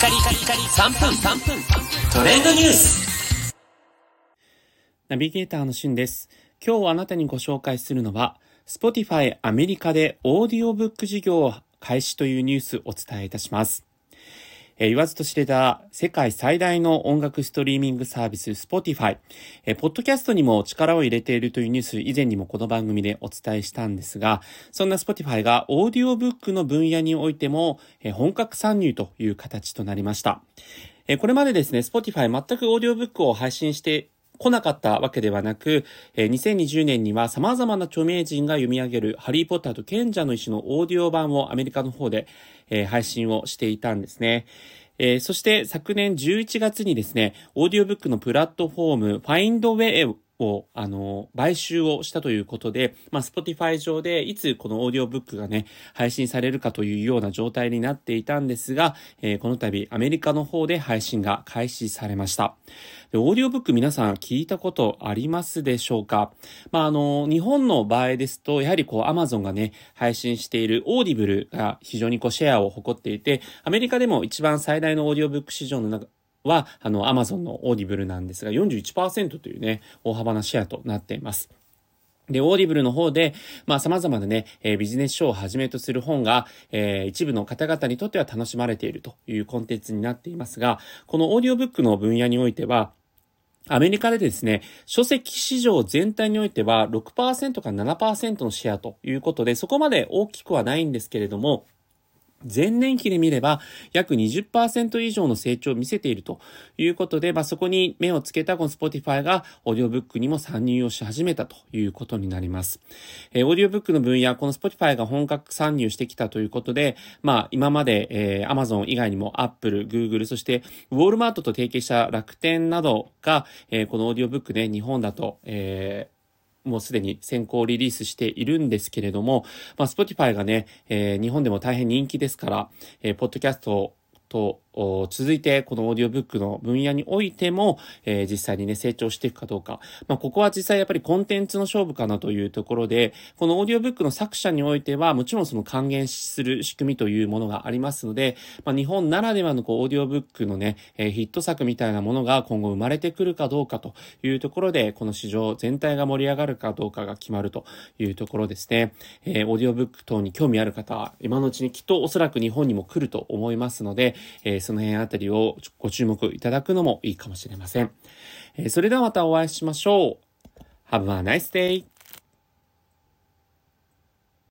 カリカリカリ3分3分トレンドニュースナビゲーターのしゅんです。今日あなたにご紹介するのは、Spotify アメリカでオーディオブック事業を開始というニュースをお伝えいたします。えー言わずと知れた世界最大の音楽ストリーミングサービス Spotify。えーポッドキャストにも力を入れているというニュース以前にもこの番組でお伝えしたんですが、そんな Spotify がオーディオブックの分野においても、えー本格参入という形となりました。えこれまでですね、Spotify 全くオーディオブックを配信して来なかったわけではなく、えー2020年には様々な著名人が読み上げるハリーポッターと賢者の石のオーディオ版をアメリカの方で、えー配信をしていたんですね。えーそして昨年11月にですね、オーディオブックのプラットフォーム Findaway を、あの、買収をしたということで、まあ、Spotify 上でいつこのオーディオブックがね、配信されるかというような状態になっていたんですが、えーこの度アメリカの方で配信が開始されました。でオーディオブック皆さん聞いたことありますでしょうか？まあ、あの、日本の場合ですと、やはりこう、アマゾンがね、配信している Audible が非常にこう、シェアを誇っていて、アメリカでも一番最大のオーディオブック市場の中、は、あの、アマゾンの Audible なんですが、41%というね、大幅なシェアとなっています。で、 Audible の方で、まあ様々なね、えービジネス書をはじめとする本が、えー一部の方々にとっては楽しまれているというコンテンツになっていますが、このオーディオブックの分野においては、アメリカでですね、書籍市場全体においては6%から7%のシェアということで、そこまで大きくはないんですけれども、前年期で見れば約20%以上の成長を見せているということで、まあ、そこに目をつけたこの Spotify がオーディオブックにも参入をし始めたということになります。えーオーディオブックの分野、この Spotify が本格参入してきたということで、まあ、今まで、えー Amazon 以外にも Apple、Google、そしてウォールマートと提携した楽天などが、えーこのオーディオブックで日本だと、えーもうすでに先行リリースしているんですけれども、まあ、Spotify がね、えー日本でも大変人気ですから、えーポッドキャストと続いてこのオーディオブックの分野においても、えー実際にね成長していくかどうか。まあ、ここは実際やっぱりコンテンツの勝負かなというところで、このオーディオブックの作者においてはもちろんその還元する仕組みというものがありますので、まあ、日本ならではのこうオーディオブックのね、えーヒット作みたいなものが今後生まれてくるかどうかというところで、この市場全体が盛り上がるかどうかが決まるというところですね。えーオーディオブック等に興味ある方は、今のうちにきっとおそらく日本にも来ると思いますので、えその辺あたりをご注目いただくのもいいかもしれません。えーそれではまたお会いしましょう。Have a nice day!